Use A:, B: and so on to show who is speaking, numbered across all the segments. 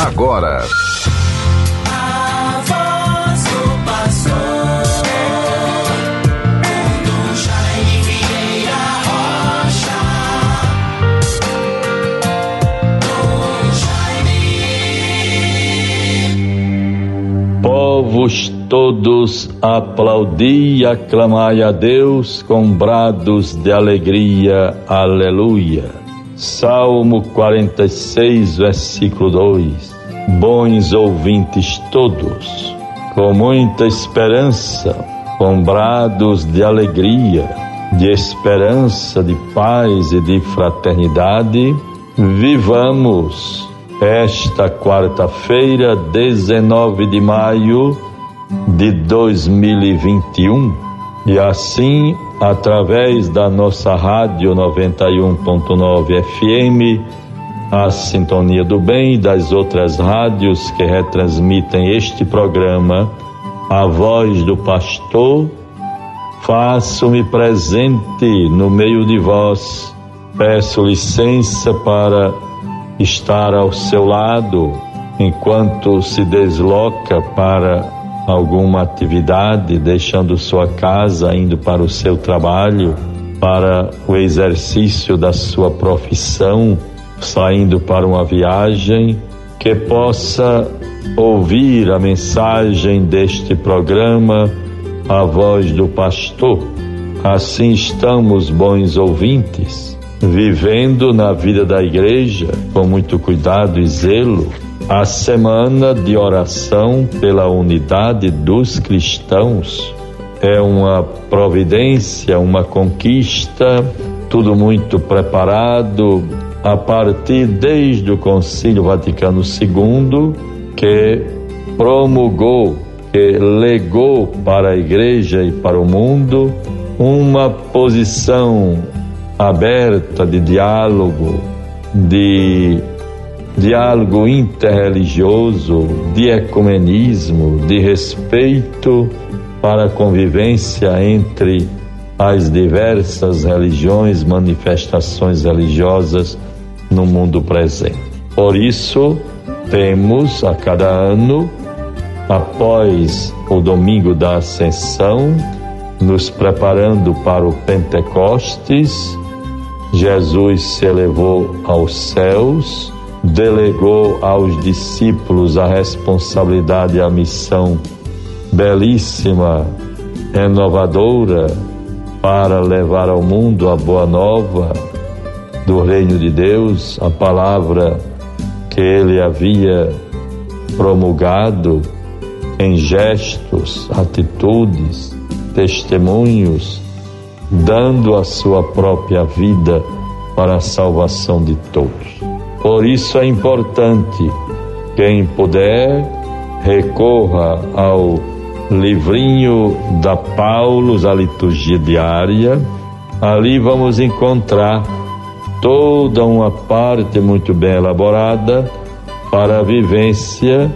A: agora.
B: Povos todos aplaudi e aclamai a Deus com brados de alegria. Aleluia. Salmo 46, versículo 2. Bons ouvintes todos, com muita esperança, com brados de alegria, de esperança, de paz e de fraternidade, vivamos esta quarta-feira, 19 de maio de 2021, e assim através da nossa rádio 91.9 FM, a Sintonia do Bem e das outras rádios que retransmitem este programa, a voz do pastor, faço-me presente no meio de vós, peço licença para estar ao seu lado enquanto se desloca para alguma atividade, deixando sua casa, indo para o seu trabalho, para o exercício da sua profissão, saindo para uma viagem, que possa ouvir a mensagem deste programa, a voz do pastor. Assim estamos, bons ouvintes, vivendo na vida da igreja com muito cuidado e zelo a semana de oração pela unidade dos cristãos é uma providência, uma conquista, tudo muito preparado a partir desde o Concílio Vaticano II, que promulgou, que legou para a Igreja e para o mundo uma posição aberta de diálogo, de diálogo interreligioso, de ecumenismo, de respeito para a convivência entre as diversas religiões, manifestações religiosas no mundo presente. Por isso, temos a cada ano, após o domingo da Ascensão, nos preparando para o Pentecostes, Jesus se elevou aos céus delegou aos discípulos a responsabilidade e a missão belíssima, renovadora, para levar ao mundo a boa nova do reino de Deus, a palavra que ele havia promulgado em gestos, atitudes, testemunhos, dando a sua própria vida para a salvação de todos. Por isso é importante, quem puder, recorra ao livrinho da Paulos, a liturgia diária. Ali vamos encontrar toda uma parte muito bem elaborada para a vivência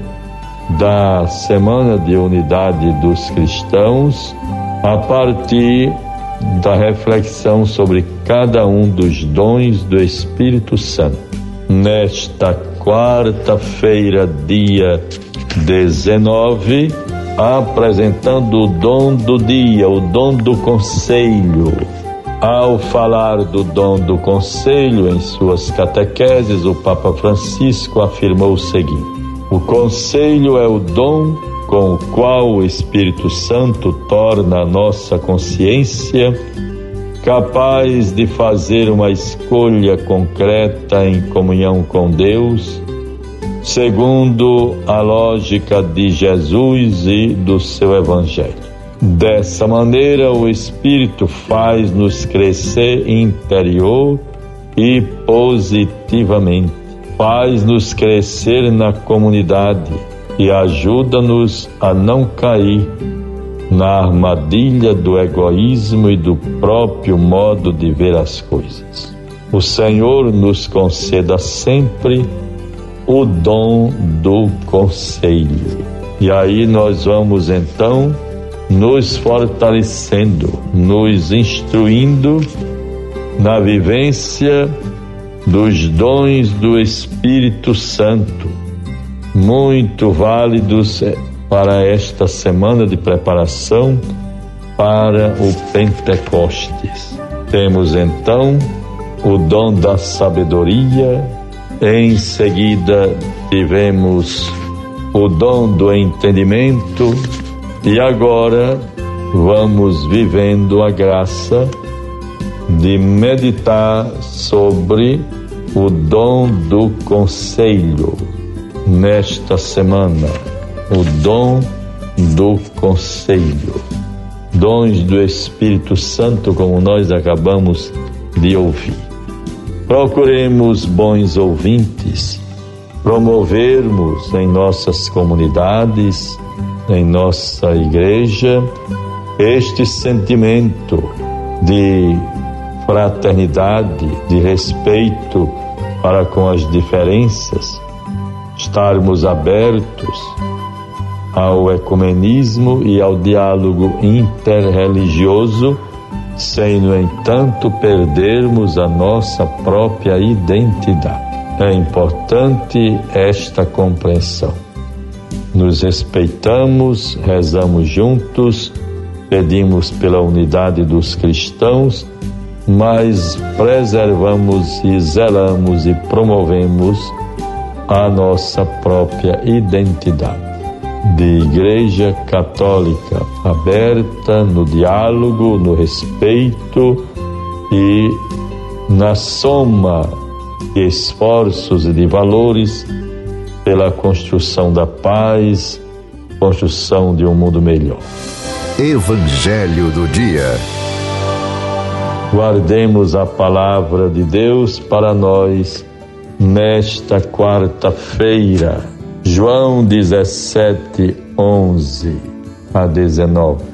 B: da Semana de Unidade dos Cristãos, a partir da reflexão sobre cada um dos dons do Espírito Santo nesta quarta-feira, dia 19, apresentando o dom do dia, o dom do conselho. Ao falar do dom do conselho em suas catequeses, o Papa Francisco afirmou o seguinte: O conselho é o dom com o qual o Espírito Santo torna a nossa consciência capaz de fazer uma escolha concreta em comunhão com Deus, segundo a lógica de Jesus e do seu Evangelho. Dessa maneira, o Espírito faz-nos crescer interior e positivamente, faz-nos crescer na comunidade e ajuda-nos a não cair na armadilha do egoísmo e do próprio modo de ver as coisas. O Senhor nos conceda sempre o dom do conselho. E aí nós vamos então nos fortalecendo, nos instruindo na vivência dos dons do Espírito Santo, muito válidos eh, para esta semana de preparação para o Pentecostes. Temos então o dom da sabedoria, em seguida tivemos o dom do entendimento. E agora vamos vivendo a graça de meditar sobre o dom do conselho nesta semana, o dom do conselho. Dons do Espírito Santo, como nós acabamos de ouvir. Procuremos bons ouvintes, promovermos em nossas comunidades, em nossa igreja, este sentimento de fraternidade, de respeito para com as diferenças, estarmos abertos ao ecumenismo e ao diálogo interreligioso, sem, no entanto, perdermos a nossa própria identidade. É importante esta compreensão. Nos respeitamos, rezamos juntos, pedimos pela unidade dos cristãos, mas preservamos e zelamos e promovemos a nossa própria identidade de Igreja Católica aberta no diálogo, no respeito e na soma de esforços e de valores pela construção da paz, construção de um mundo melhor.
A: Evangelho do Dia.
B: Guardemos a palavra de Deus para nós nesta quarta-feira. João 17, 11 a 19.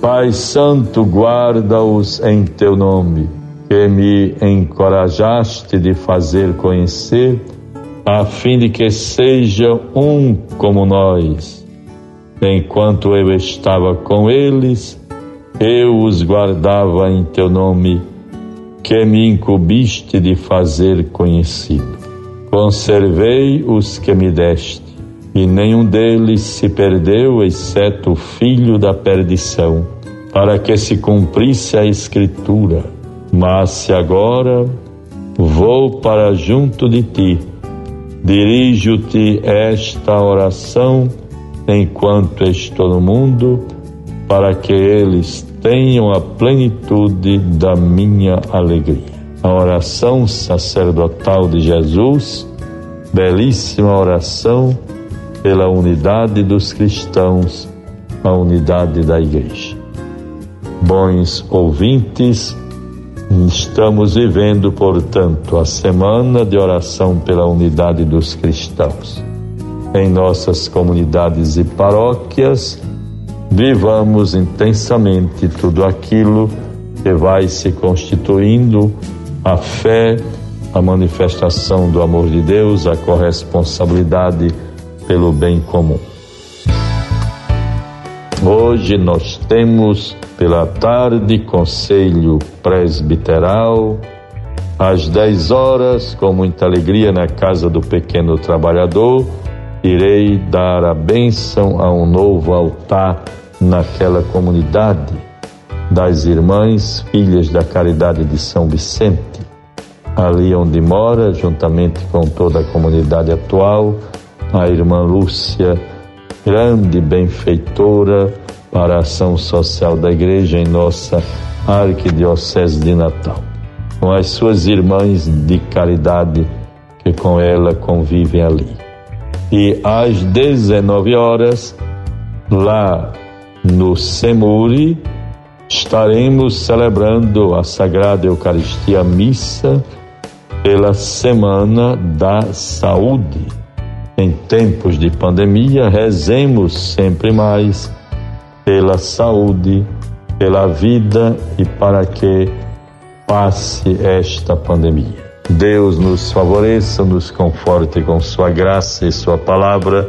B: Pai Santo, guarda-os em teu nome, que me encorajaste de fazer conhecer, a fim de que sejam um como nós Enquanto eu estava com eles, eu os guardava em teu nome, que me incumbiste de fazer conhecido. Conservei os que me deste, e nenhum deles se perdeu, exceto o filho da perdição, para que se cumprisse a Escritura. Mas se agora vou para junto de ti, dirijo-te esta oração enquanto estou no mundo, para que eles tenham a plenitude da minha alegria. A oração sacerdotal de Jesus, belíssima oração pela unidade dos cristãos, a unidade da igreja. Bons ouvintes, estamos vivendo, portanto, a semana de oração pela unidade dos cristãos em nossas comunidades e paróquias, vivamos intensamente tudo aquilo que vai se constituindo a fé, a manifestação do amor de Deus, a corresponsabilidade pelo bem comum. Hoje nós temos pela tarde conselho presbiteral, às 10 horas, com muita alegria, na casa do pequeno trabalhador, irei dar a bênção a um novo altar naquela comunidade das irmãs filhas da caridade de São Vicente, ali onde mora, juntamente com toda a comunidade atual, a irmã Lúcia, grande benfeitora para a ação social da igreja em nossa arquidiocese de Natal, com as suas irmãs de caridade que com ela convivem ali. E às 19 horas, lá no Semuri, estaremos celebrando a Sagrada Eucaristia Missa pela Semana da Saúde. Em tempos de pandemia, rezemos sempre mais pela saúde, pela vida e para que passe esta pandemia. Deus nos favoreça, nos conforte com Sua graça e Sua palavra.